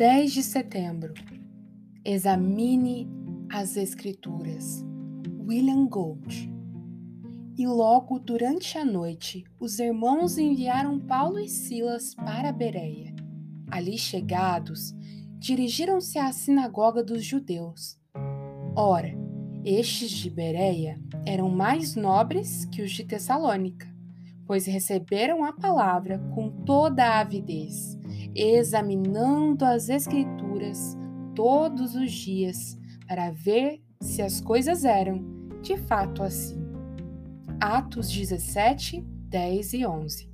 10 de setembro. Examine as Escrituras. William Gold. E logo durante a noite, os irmãos enviaram Paulo e Silas para Bereia. Ali chegados, dirigiram-se à sinagoga dos judeus. Ora, estes de Bereia eram mais nobres que os de Tessalônica, pois receberam a palavra com toda a avidez, examinando as Escrituras todos os dias para ver se as coisas eram de fato assim. Atos 17, 10 e 11.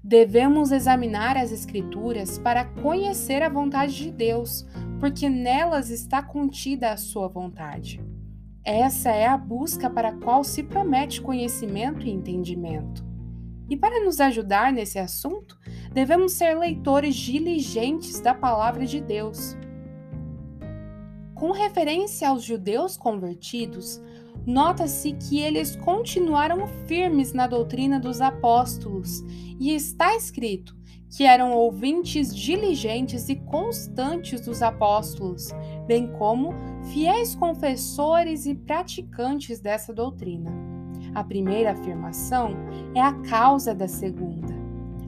Devemos examinar as Escrituras para conhecer a vontade de Deus, porque nelas está contida a sua vontade. Essa é a busca para a qual se promete conhecimento e entendimento. E para nos ajudar nesse assunto, devemos ser leitores diligentes da palavra de Deus. Com referência aos judeus convertidos, nota-se que eles continuaram firmes na doutrina dos apóstolos, e está escrito que eram ouvintes diligentes e constantes dos apóstolos, bem como fiéis confessores e praticantes dessa doutrina. A primeira afirmação é a causa da segunda.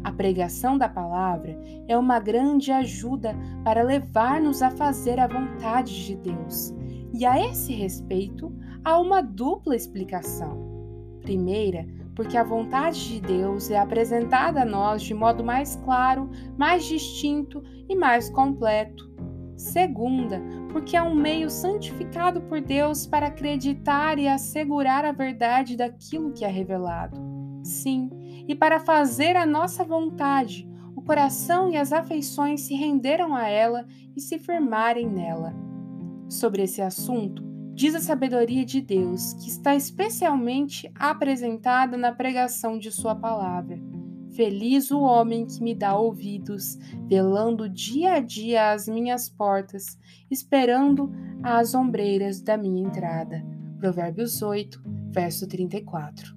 A pregação da palavra é uma grande ajuda para levar-nos a fazer a vontade de Deus. E a esse respeito, há uma dupla explicação. Primeira, porque a vontade de Deus é apresentada a nós de modo mais claro, mais distinto e mais completo. Segunda, porque é um meio santificado por Deus para acreditar e assegurar a verdade daquilo que é revelado. Sim, e para fazer a nossa vontade, o coração e as afeições se renderam a ela e se firmarem nela. Sobre esse assunto, diz a sabedoria de Deus, que está especialmente apresentada na pregação de Sua palavra. Feliz o homem que me dá ouvidos, velando dia a dia às minhas portas, esperando às ombreiras da minha entrada. Provérbios 8, verso 34.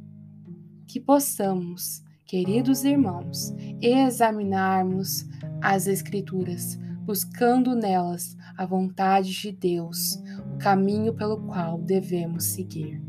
Que possamos, queridos irmãos, examinarmos as Escrituras, buscando nelas a vontade de Deus, caminho pelo qual devemos seguir.